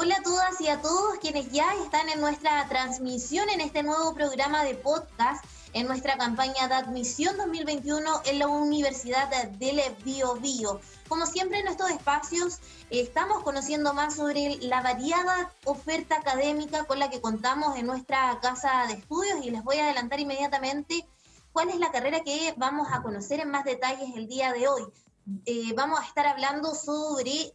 Hola a todas y a todos quienes ya están en nuestra transmisión en este nuevo programa de podcast en nuestra campaña de admisión 2021 en la Universidad del Bio Bio. Como siempre en estos espacios estamos conociendo más sobre la variada oferta académica con la que contamos en nuestra casa de estudios y les voy a adelantar inmediatamente cuál es la carrera que vamos a conocer en más detalles el día de hoy. Eh, vamos a estar hablando sobre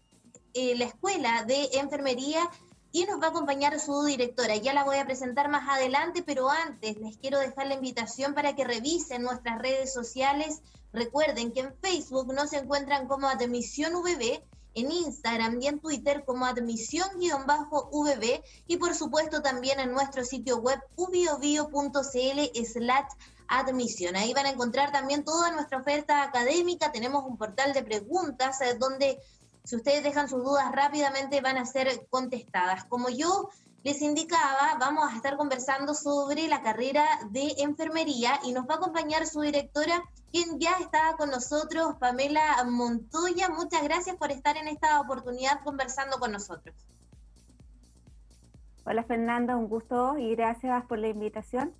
eh, la escuela de enfermería y nos va a acompañar su directora. Ya la voy a presentar más adelante, pero antes les quiero dejar la invitación para que revisen nuestras redes sociales. Recuerden que en Facebook nos encuentran como Admisión VB, en Instagram y en Twitter como admisión-vb y por supuesto también en nuestro sitio web ubiobio.cl slash admisión. Ahí van a encontrar también toda nuestra oferta académica. Tenemos un portal de preguntas eh, donde si ustedes dejan sus dudas rápidamente van a ser contestadas. Como yo les indicaba, vamos a estar conversando sobre la carrera de enfermería y nos va a acompañar su directora, quien ya está con nosotros, Pamela Montoya. Muchas gracias por estar en esta oportunidad conversando con nosotros. Hola Fernanda, un gusto y gracias por la invitación.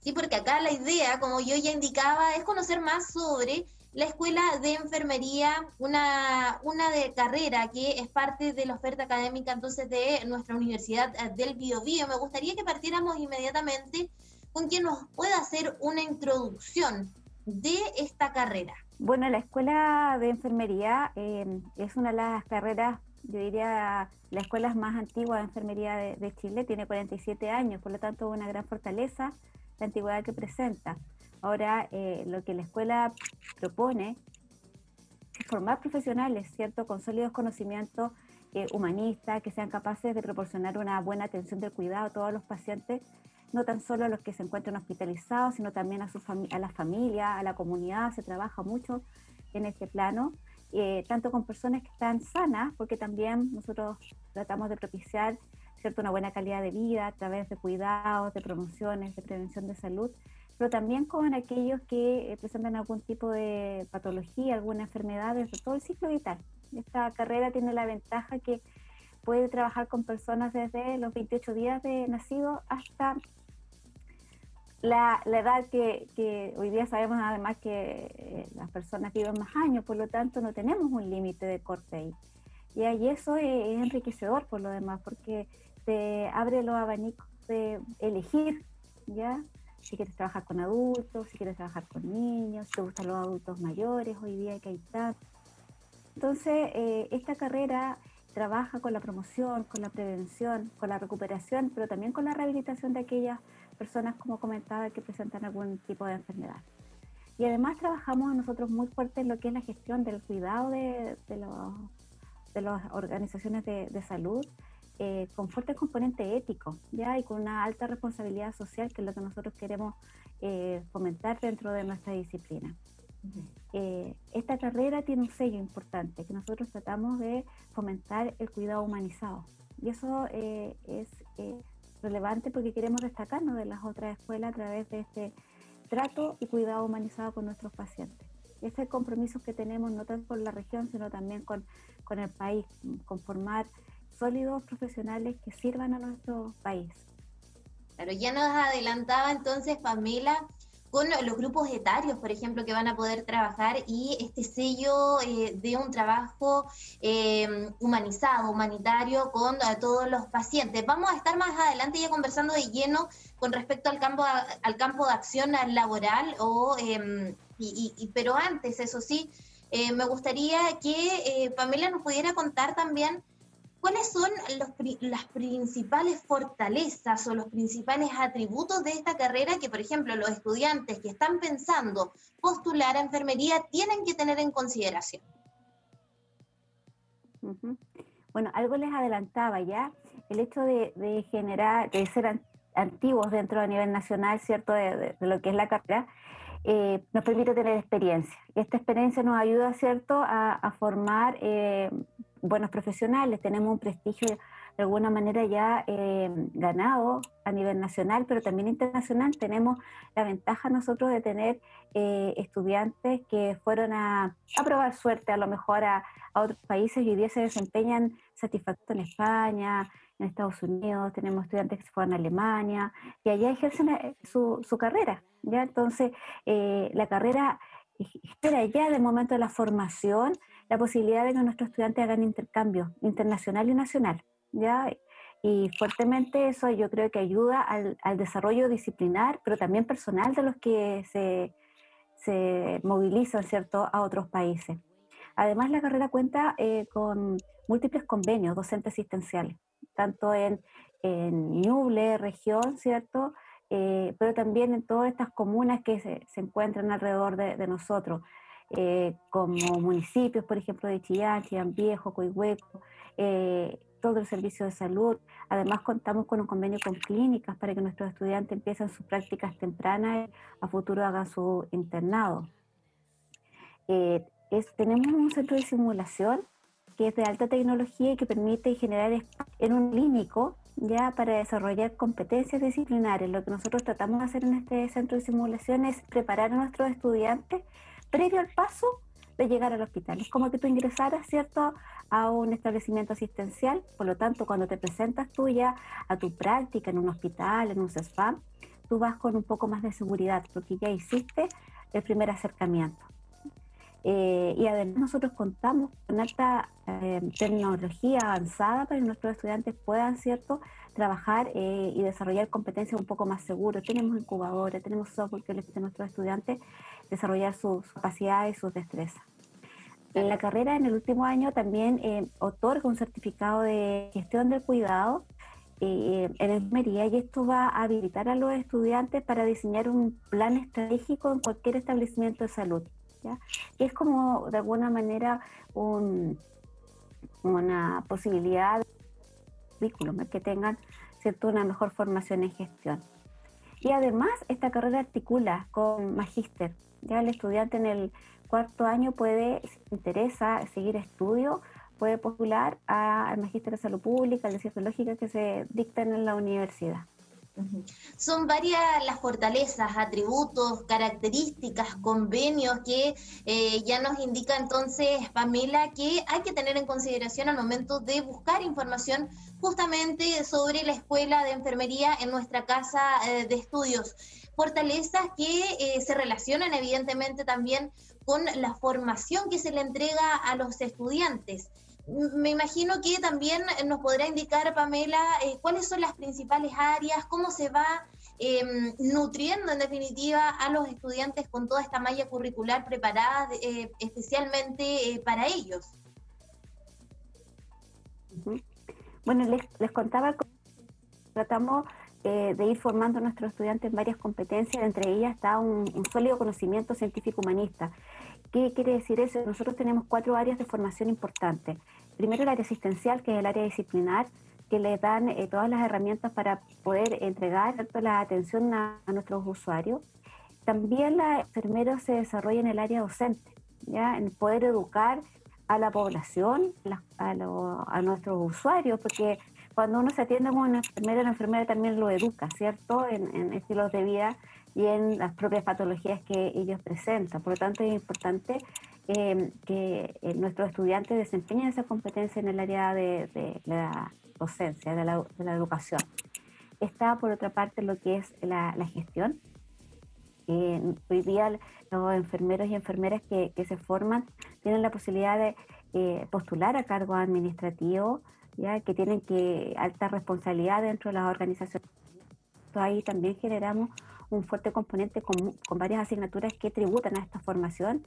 Sí, porque acá la idea, como yo ya indicaba, es conocer más sobre la Escuela de Enfermería, una, una de carrera que es parte de la oferta académica entonces de nuestra Universidad eh, del Biobío. Me gustaría que partiéramos inmediatamente con quien nos pueda hacer una introducción de esta carrera. Bueno, la Escuela de Enfermería eh, es una de las carreras, yo diría, las escuelas más antiguas de enfermería de, de Chile, tiene 47 años, por lo tanto una gran fortaleza la antigüedad que presenta. Ahora, eh, lo que la escuela propone es formar profesionales, ¿cierto?, con sólidos conocimientos eh, humanistas, que sean capaces de proporcionar una buena atención del cuidado a todos los pacientes, no tan solo a los que se encuentran hospitalizados, sino también a, su a la familia, a la comunidad. Se trabaja mucho en este plano, eh, tanto con personas que están sanas, porque también nosotros tratamos de propiciar ¿cierto? una buena calidad de vida a través de cuidados, de promociones, de prevención de salud, pero también con aquellos que eh, presentan algún tipo de patología, alguna enfermedad desde todo el ciclo vital. Esta carrera tiene la ventaja que puede trabajar con personas desde los 28 días de nacido hasta la, edad que, hoy día sabemos además que eh, las personas viven más años, por lo tanto no tenemos un límite de corte ahí. Y, eso es, es, enriquecedor por lo demás, porque te abre los abanicos de elegir, ¿ya? Si quieres trabajar con adultos, si quieres trabajar con niños, si te gustan los adultos mayores, hoy día que hay. Entonces, eh, esta carrera trabaja con la promoción, con la prevención, con la recuperación, pero también con la rehabilitación de aquellas personas, como comentaba, que presentan algún tipo de enfermedad. Y además trabajamos nosotros muy fuerte en lo que es la gestión del cuidado de, los, de las organizaciones de, de salud, eh, con fuerte componente ético ¿ya? y con una alta responsabilidad social, que es lo que nosotros queremos eh, fomentar dentro de nuestra disciplina. Eh, esta carrera tiene un sello importante, que nosotros tratamos de fomentar el cuidado humanizado. Y eso es relevante porque queremos destacarnos de las otras escuelas a través de este trato y cuidado humanizado con nuestros pacientes. Ese compromiso que tenemos no tanto con la región, sino también con, con el país, con formar sólidos profesionales que sirvan a nuestro país. Claro, ya nos adelantaba entonces Pamela con los grupos etarios, por ejemplo, que van a poder trabajar y este sello eh, de un trabajo eh, humanizado, humanitario con eh, todos los pacientes. Vamos a estar más adelante ya conversando de lleno con respecto al campo, al campo de acción laboral, o, em, pero antes, eso sí, me gustaría que Pamela nos pudiera contar también ¿Cuáles son las principales fortalezas o los principales atributos de esta carrera que, por ejemplo, los estudiantes que están pensando postular a enfermería tienen que tener en consideración? Bueno, algo les adelantaba ya, el hecho de, generar, de ser antiguos dentro a nivel nacional, ¿cierto?, de, lo que es la carrera, eh, nos permite tener experiencia. Y esta experiencia nos ayuda, ¿cierto?, a, formar eh, buenos profesionales, tenemos un prestigio de alguna manera ya eh, ganado a nivel nacional, pero también internacional. Tenemos la ventaja nosotros de tener eh, estudiantes que fueron a, probar suerte a lo mejor a, otros países y hoy día se desempeñan satisfactoriamente en España, en Estados Unidos, tenemos estudiantes que se fueron a Alemania y allá ejercen eh, su, su carrera. ¿ya? Entonces, la carrera espera ya del momento de la formación la posibilidad de que nuestros estudiantes hagan intercambio internacional y nacional. ¿ya? Y fuertemente eso yo creo que ayuda al, desarrollo disciplinar, pero también personal de los que se, se movilizan, ¿cierto?, a otros países. Además, la carrera cuenta eh, con múltiples convenios docentes asistenciales, tanto en, en Ñuble, región, ¿cierto?, eh, pero también en todas estas comunas que se, se encuentran alrededor de, de nosotros, eh, como municipios, por ejemplo, de Chillán, Chillán Viejo, Coihueco, todo el servicio de salud. Además, contamos con un convenio con clínicas para que nuestros estudiantes empiecen sus prácticas tempranas y a futuro hagan su internado. Eh, tenemos un centro de simulación que es de alta tecnología y que permite generar en un clínico ya para desarrollar competencias disciplinares. Lo que nosotros tratamos de hacer en este centro de simulación es preparar a nuestros estudiantes previo al paso de llegar al hospital. Es como que tú ingresaras, ¿cierto?, a un establecimiento asistencial, por lo tanto, cuando te presentas tú ya a tu práctica en un hospital, en un CESFAM, tú vas con un poco más de seguridad, porque ya hiciste el primer acercamiento. Eh, y además nosotros contamos con alta eh, tecnología avanzada para que nuestros estudiantes puedan, ¿cierto?, trabajar eh, y desarrollar competencias un poco más seguras. Tenemos incubadores, tenemos software que les permite a nuestros estudiantes desarrollar sus capacidades y sus destrezas. En la carrera, en el último año, también otorga un certificado de gestión del cuidado en enfermería y esto va a habilitar a los estudiantes para diseñar un plan estratégico en cualquier establecimiento de salud. ¿Ya? Es como, de alguna manera, un, una posibilidad de que tengan ¿cierto? una mejor formación en gestión. Y además, esta carrera articula con magíster. Ya el estudiante en el cuarto año puede, si interesa seguir estudio, puede postular al Magíster de Salud Pública, al de Ciencias Lógicas que se dictan en la universidad. Son varias las fortalezas, atributos, características, convenios que eh, ya nos indica entonces Pamela que hay que tener en consideración al momento de buscar información justamente sobre la escuela de enfermería en nuestra casa eh, de estudios. Fortalezas que eh, se relacionan evidentemente también con la formación que se le entrega a los estudiantes. Me imagino que también nos podrá indicar, Pamela, eh, cuáles son las principales áreas, cómo se va em, nutriendo en definitiva a los estudiantes con toda esta malla curricular preparada eh, especialmente eh, para ellos. Bueno, les, les contaba, tratamos de ir formando a nuestros estudiantes en varias competencias, entre ellas está un, sólido conocimiento científico-humanista. ¿Qué quiere decir eso? Nosotros tenemos cuatro áreas de formación importantes. Primero el área asistencial, que es el área disciplinar, que le dan eh, todas las herramientas para poder entregar la atención a, nuestros usuarios. También la enfermera se desarrolla en el área docente, ¿ya? en poder educar a la población, a, a nuestros usuarios, porque cuando uno se atiende como una enfermera, la enfermera también lo educa, ¿cierto? En, estilos de vida y en las propias patologías que ellos presentan. Por lo tanto, es importante eh, que eh, nuestros estudiantes desempeñen esa competencia en el área de, la docencia, de la, educación. Está, por otra parte, lo que es la, gestión. hoy día los enfermeros y enfermeras que, se forman tienen la posibilidad de eh, postular a cargo administrativo, ¿ya? que tienen que alta responsabilidad dentro de las organizaciones. Ahí también generamos un fuerte componente con, con, varias asignaturas que tributan a esta formación.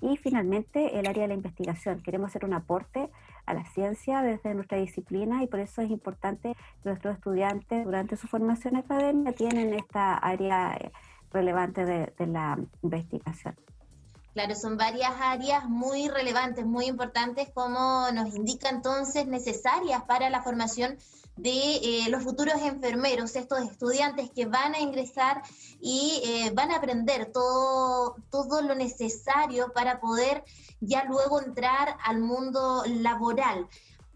Y finalmente el área de la investigación. Queremos hacer un aporte a la ciencia desde nuestra disciplina y por eso es importante que nuestros estudiantes durante su formación académica tienen esta área eh, relevante de, de la investigación. Claro, son varias áreas muy relevantes, muy importantes, como nos indica entonces, necesarias para la formación de eh, los futuros enfermeros, estos estudiantes que van a ingresar y eh, van a aprender todo, todo lo necesario para poder ya luego entrar al mundo laboral.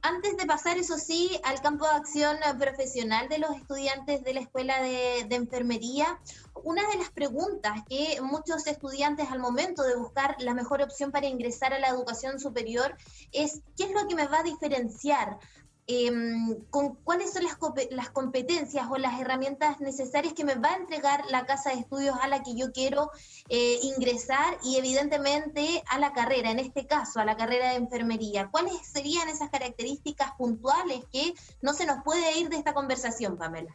Antes de pasar, eso sí, al campo de acción profesional de los estudiantes de la Escuela de, Enfermería, una de las preguntas que muchos estudiantes al momento de buscar la mejor opción para ingresar a la educación superior es, ¿qué es lo que me va a diferenciar Em, con cuáles son las, competencias o las herramientas necesarias que me va a entregar la casa de estudios a la que yo quiero eh, ingresar y evidentemente a la carrera, en este caso a la carrera de enfermería. ¿Cuáles serían esas características puntuales que no se nos puede ir de esta conversación, Pamela?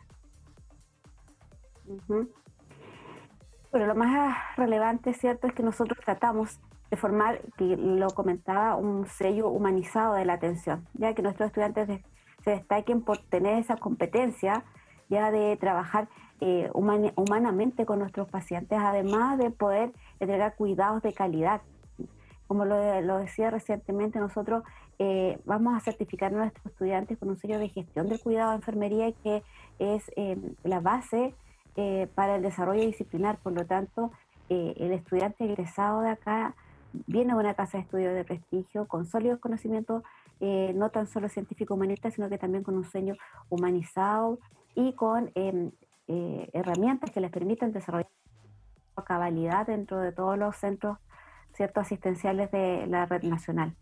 Bueno, lo más relevante, ¿cierto?, es que nosotros tratamos de formar, que lo comentaba, un sello humanizado de la atención, ya que nuestros estudiantes se destaquen por tener esa competencia ya de trabajar eh, humanamente con nuestros pacientes, además de poder entregar cuidados de calidad. Como lo, decía recientemente, nosotros eh, vamos a certificar a nuestros estudiantes con un sello de gestión del cuidado de enfermería que es eh, la base para el desarrollo disciplinar. Por lo tanto, el estudiante egresado de acá viene de una casa de estudios de prestigio con sólidos conocimientos, eh, no tan solo científico-humanistas, sino que también con un sueño humanizado y con em, eh, herramientas que les permitan desarrollar cabalidad dentro de todos los centros ciertos asistenciales de la red nacional.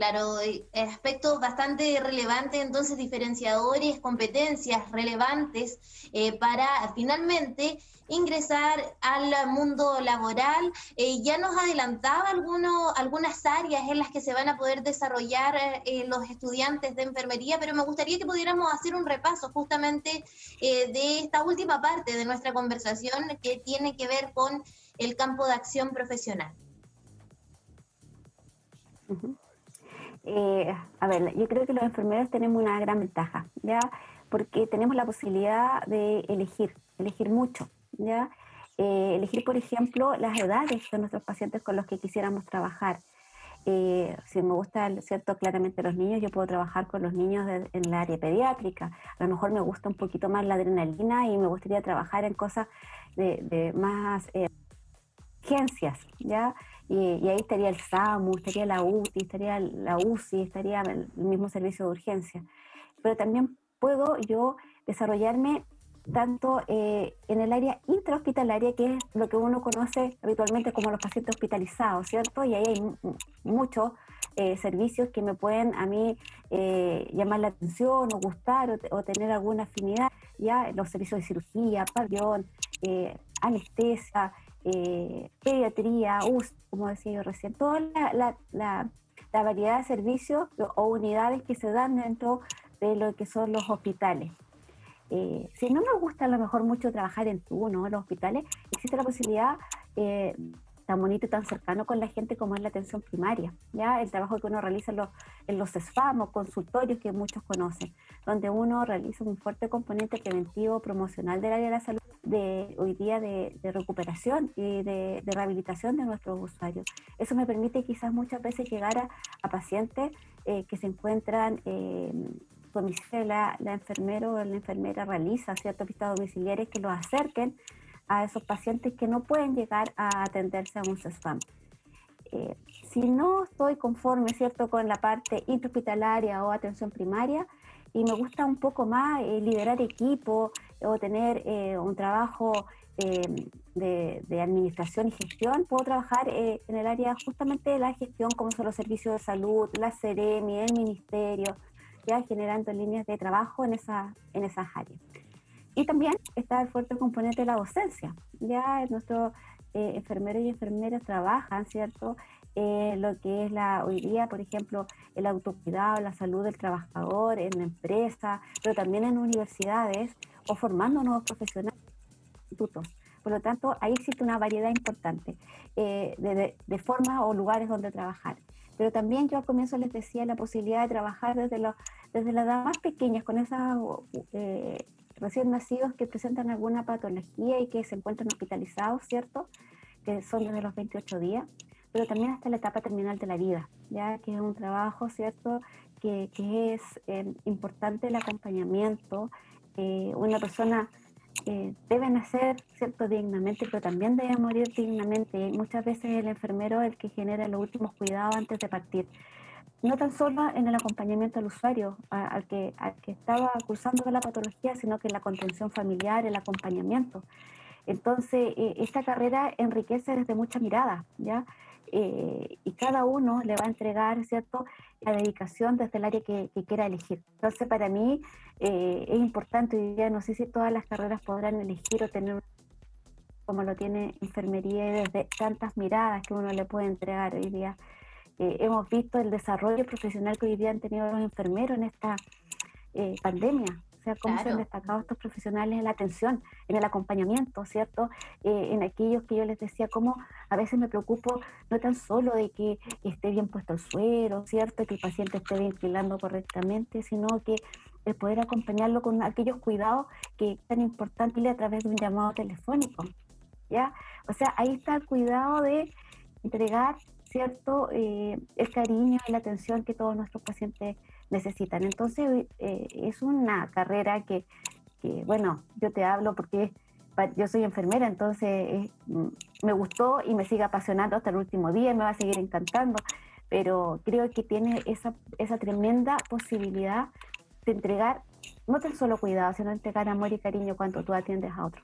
Claro, aspectos bastante relevantes, entonces diferenciadores, competencias relevantes eh, para finalmente ingresar al mundo laboral. Eh, ya nos adelantaba algunas áreas en las que se van a poder desarrollar eh, los estudiantes de enfermería, pero me gustaría que pudiéramos hacer un repaso justamente de esta última parte de nuestra conversación que tiene que ver con el campo de acción profesional. Eh, a ver, yo creo que los enfermeros tenemos una gran ventaja, ¿ya? Porque tenemos la posibilidad de elegir, elegir mucho, ¿ya? Eh, elegir, por ejemplo, las edades de nuestros pacientes con los que quisiéramos trabajar. Eh, si me gusta, ¿cierto? Claramente los niños, yo puedo trabajar con los niños en el área pediátrica. A lo mejor me gusta un poquito más la adrenalina y me gustaría trabajar en cosas de, de más urgencias, ¿ya? Y, ahí estaría el SAMU, estaría la UTI, estaría la UCI, estaría el mismo servicio de urgencia. Pero también puedo yo desarrollarme tanto eh, en el área intrahospitalaria, que es lo que uno conoce habitualmente como los pacientes hospitalizados, ¿cierto? Y ahí hay muchos eh, servicios que me pueden a mí eh, llamar la atención o gustar o, tener alguna afinidad, ya los servicios de cirugía, pabellón, anestesia, eh, pediatría, UCI, como decía yo recién, toda la, variedad de servicios o unidades que se dan dentro de lo que son los hospitales. Eh, si no me gusta a lo mejor mucho trabajar en turno en los hospitales, existe la posibilidad eh, tan bonito y tan cercano con la gente como es la atención primaria, ya el trabajo que uno realiza en los, en los SFAM o consultorios que muchos conocen, donde uno realiza un fuerte componente preventivo, promocional del área de la salud, de hoy día de, recuperación y de, rehabilitación de nuestros usuarios. Eso me permite quizás muchas veces llegar a, pacientes eh, que se encuentran... Eh, la, la enfermera o la enfermera realiza ciertas vistas domiciliarias que los acerquen a esos pacientes que no pueden llegar a atenderse a un CESFAM. Eh, si no estoy conforme, ¿cierto?, con la parte intrahospitalaria o atención primaria, y me gusta un poco más eh, liderar equipo o tener eh, un trabajo de, de, administración y gestión, puedo trabajar en el área justamente de la gestión, como son los servicios de salud, la CEREMI, el ministerio, ya generando líneas de trabajo en, esa, en esas áreas. Y también está el fuerte componente de la docencia. Ya nuestros eh, enfermeros y enfermeras trabajan, ¿cierto? Eh, lo que es la hoy día, por ejemplo, el autocuidado, la salud del trabajador en la empresa, pero también en universidades o formando nuevos profesionales institutos. Por lo tanto, ahí existe una variedad importante eh, de, de, formas o lugares donde trabajar. Pero también yo al comienzo les decía la posibilidad de trabajar desde, desde las edad más pequeñas, con esas recién nacidos que presentan alguna patología y que se encuentran hospitalizados, ¿cierto? que son desde los 28 días, pero también hasta la etapa terminal de la vida, ya que es un trabajo, ¿cierto?, que, que es eh, importante el acompañamiento. Eh, una persona eh, debe nacer, ¿cierto?, dignamente, pero también debe morir dignamente. Y muchas veces el enfermero es el que genera los últimos cuidados antes de partir. No tan solo en el acompañamiento al usuario, al, que, al que estaba acusando de la patología, sino que en la contención familiar, el acompañamiento. Entonces, esta carrera enriquece desde muchas miradas, ¿ya? Eh, y cada uno le va a entregar, ¿cierto?, la dedicación desde el área que, quiera elegir. Entonces, para mí eh, es importante, hoy día no sé si todas las carreras podrán elegir o tener como lo tiene enfermería desde tantas miradas que uno le puede entregar hoy día. Eh, hemos visto el desarrollo profesional que hoy día han tenido los enfermeros en esta pandemia, o sea, cómo se han destacado estos profesionales en la atención, en el acompañamiento, ¿cierto? Eh, en aquellos que yo les decía, cómo a veces me preocupo no tan solo de que esté bien puesto el suero, ¿cierto? Que el paciente esté ventilando correctamente, sino que el poder acompañarlo con aquellos cuidados que es tan importante a través de un llamado telefónico, ¿ya? O sea, ahí está el cuidado de entregar, ¿cierto? Eh, el cariño y la atención que todos nuestros pacientes necesitan. Entonces, eh, es una carrera que, bueno, yo te hablo porque yo soy enfermera, entonces mm, me gustó y me sigue apasionando hasta el último día me va a seguir encantando, pero creo que tiene esa, esa tremenda posibilidad de entregar no tan solo cuidado, sino entregar amor y cariño cuando tú atiendes a otro.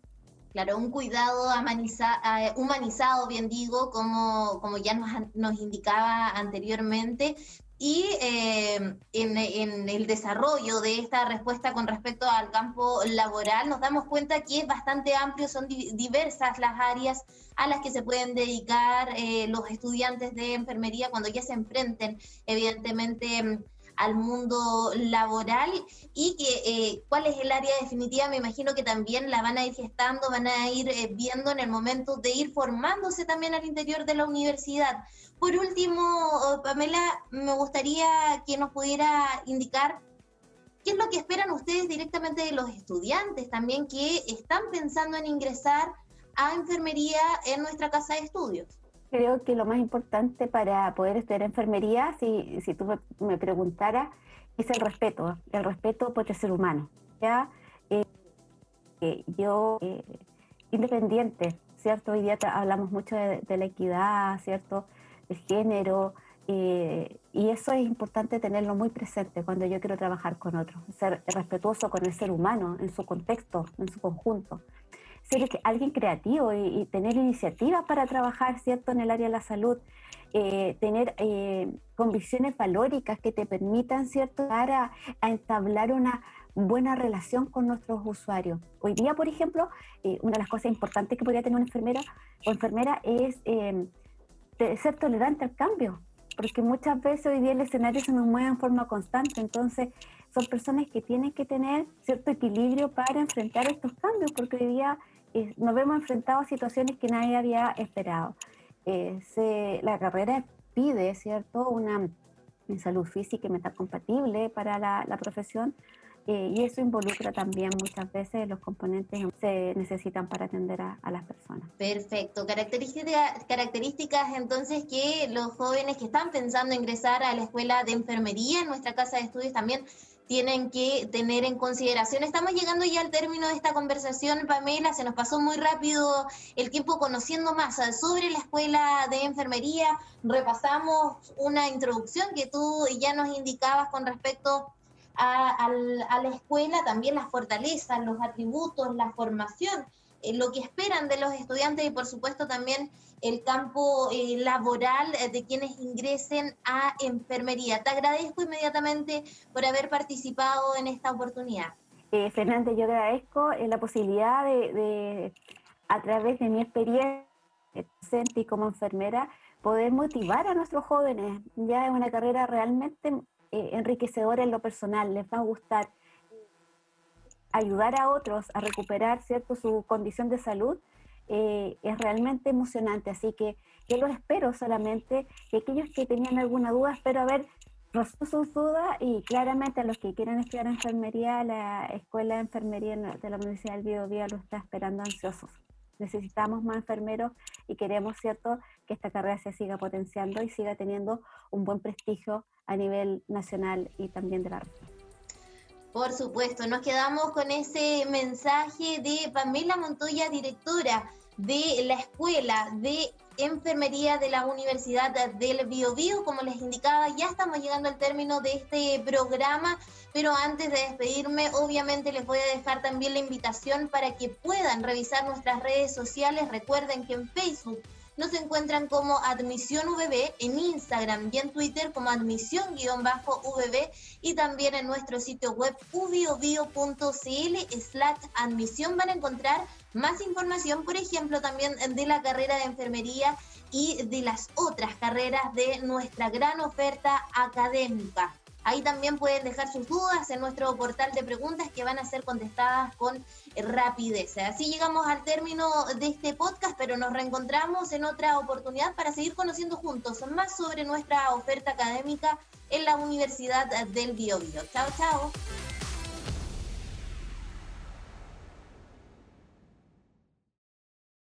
Claro, un cuidado eh, humanizado, bien digo, como, como ya nos, nos indicaba anteriormente, y eh, en, el desarrollo de esta respuesta con respecto al campo laboral nos damos cuenta que es bastante amplio, son diversas las áreas a las que se pueden dedicar eh, los estudiantes de enfermería cuando ya se enfrenten evidentemente al mundo laboral y que eh, cuál es el área definitiva, me imagino que también la van a ir gestando, van a ir viendo en el momento de ir formándose también al interior de la universidad. Por último, Pamela, me gustaría que nos pudiera indicar qué es lo que esperan ustedes directamente de los estudiantes también que están pensando en ingresar a enfermería en nuestra casa de estudios. Creo que lo más importante para poder estudiar enfermería, si, si tú me, preguntaras, es el respeto, el respeto por el ser humano. ¿ya? Eh, eh, yo, eh, independiente, ¿cierto? Hoy día hablamos mucho de, la equidad, ¿cierto? género, y eso es importante tenerlo muy presente cuando yo quiero trabajar con otros, ser respetuoso con el ser humano en su contexto, en su conjunto. Ser alguien creativo y, tener iniciativas para trabajar, ¿cierto?, en el área de la salud, eh, tener eh, convicciones valóricas que te permitan, ¿cierto?, a, a entablar una buena relación con nuestros usuarios. Hoy día, por ejemplo, una de las cosas importantes que podría tener una enfermera o enfermera es de ser tolerante al cambio, porque muchas veces hoy día el escenario se nos mueve en forma constante, entonces son personas que tienen que tener cierto equilibrio para enfrentar estos cambios, porque hoy día nos vemos enfrentados a situaciones que nadie había esperado. Eh, la carrera pide, ¿cierto?, una salud física y mental compatible para la, profesión, eh, y eso involucra también muchas veces los componentes que se necesitan para atender a, las personas. Perfecto. Características, características entonces que los jóvenes que están pensando ingresar a la escuela de enfermería en nuestra casa de estudios también tienen que tener en consideración. Estamos llegando ya al término de esta conversación, Pamela, se nos pasó muy rápido el tiempo conociendo más sobre la escuela de enfermería. Repasamos una introducción que tú ya nos indicabas con respecto a, la escuela también las fortalezas, los atributos, la formación, eh, lo que esperan de los estudiantes y por supuesto también el campo eh, laboral eh, de quienes ingresen a enfermería. Te agradezco inmediatamente por haber participado en esta oportunidad. Fernanda, yo agradezco la posibilidad de, a través de mi experiencia y como enfermera, poder motivar a nuestros jóvenes. Ya es una carrera realmente eh, enriquecedora en lo personal, les va a gustar ayudar a otros a recuperar cierto su condición de salud, eh, es realmente emocionante. Así que yo los espero solamente, que aquellos que tenían alguna duda, espero haber resuelto sus dudas y claramente a los que quieran estudiar enfermería, la Escuela de Enfermería de la Universidad del Biobío lo está esperando ansiosos. necesitamos más enfermeros y queremos, ¿cierto?, que esta carrera se siga potenciando y siga teniendo un buen prestigio a nivel nacional y también de la región. Por supuesto, nos quedamos con ese mensaje de Pamela Montoya, directora de la Escuela de Enfermería de la Universidad del Biobío. Como les indicaba, ya estamos llegando al término de este programa, pero antes de despedirme, obviamente les voy a dejar también la invitación para que puedan revisar nuestras redes sociales. Recuerden que en Facebook nos encuentran como Admisión VB, en Instagram y en Twitter como admisión-VB y también en nuestro sitio web ubiobio.cl slash admisión van a encontrar más información, por ejemplo, también de la carrera de enfermería y de las otras carreras de nuestra gran oferta académica. Ahí también pueden dejar sus dudas en nuestro portal de preguntas que van a ser contestadas con rapidez. Así llegamos al término de este podcast, pero nos reencontramos en otra oportunidad para seguir conociendo juntos más sobre nuestra oferta académica en la Universidad del Biobío. Chao, chao.